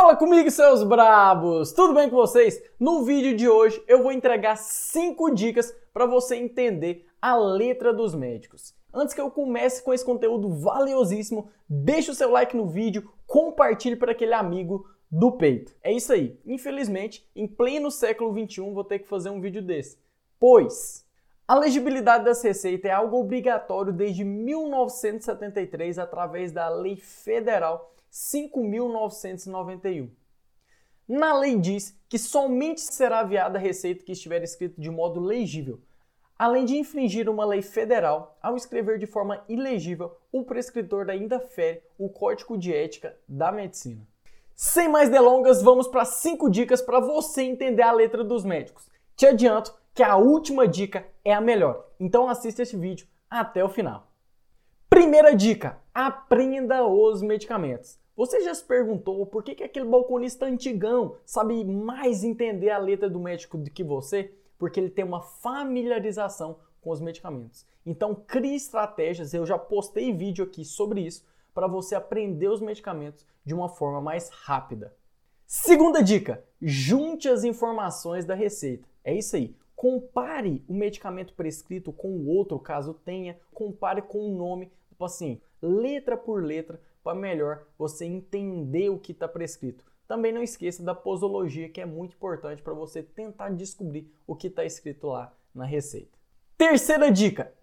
Fala comigo, seus brabos! Tudo bem com vocês? No vídeo de hoje eu vou entregar 5 dicas para você entender a letra dos médicos. Antes que eu comece com esse conteúdo valiosíssimo, deixa o seu like no vídeo, compartilhe para aquele amigo do peito. É isso aí. Infelizmente, em pleno século 21, vou ter que fazer um vídeo desse. Pois a legibilidade das receitas é algo obrigatório desde 1973 através da Lei Federal 5.991. Na lei diz que somente será aviada a receita que estiver escrito de modo legível, além de infringir uma lei federal ao escrever de forma ilegível, o prescritor ainda fere o Código de Ética da Medicina. Sem mais delongas, vamos para cinco dicas para você entender a letra dos médicos. Te adianto que a última dica é a melhor, então assista este vídeo até o final. Primeira dica: aprenda os medicamentos. Você já se perguntou por que, que aquele balconista antigão sabe mais entender a letra do médico do que você? Porque ele tem uma familiarização com os medicamentos. Então crie estratégias, eu já postei vídeo aqui sobre isso, para você aprender os medicamentos de uma forma mais rápida. Segunda dica: junte as informações da receita. É isso aí. Compare o medicamento prescrito com o outro, caso tenha, compare com o nome do paciente, letra por letra, para melhor você entender o que está prescrito. Também não esqueça da posologia, que é muito importante para você tentar descobrir o que está escrito lá na receita. Terceira dica: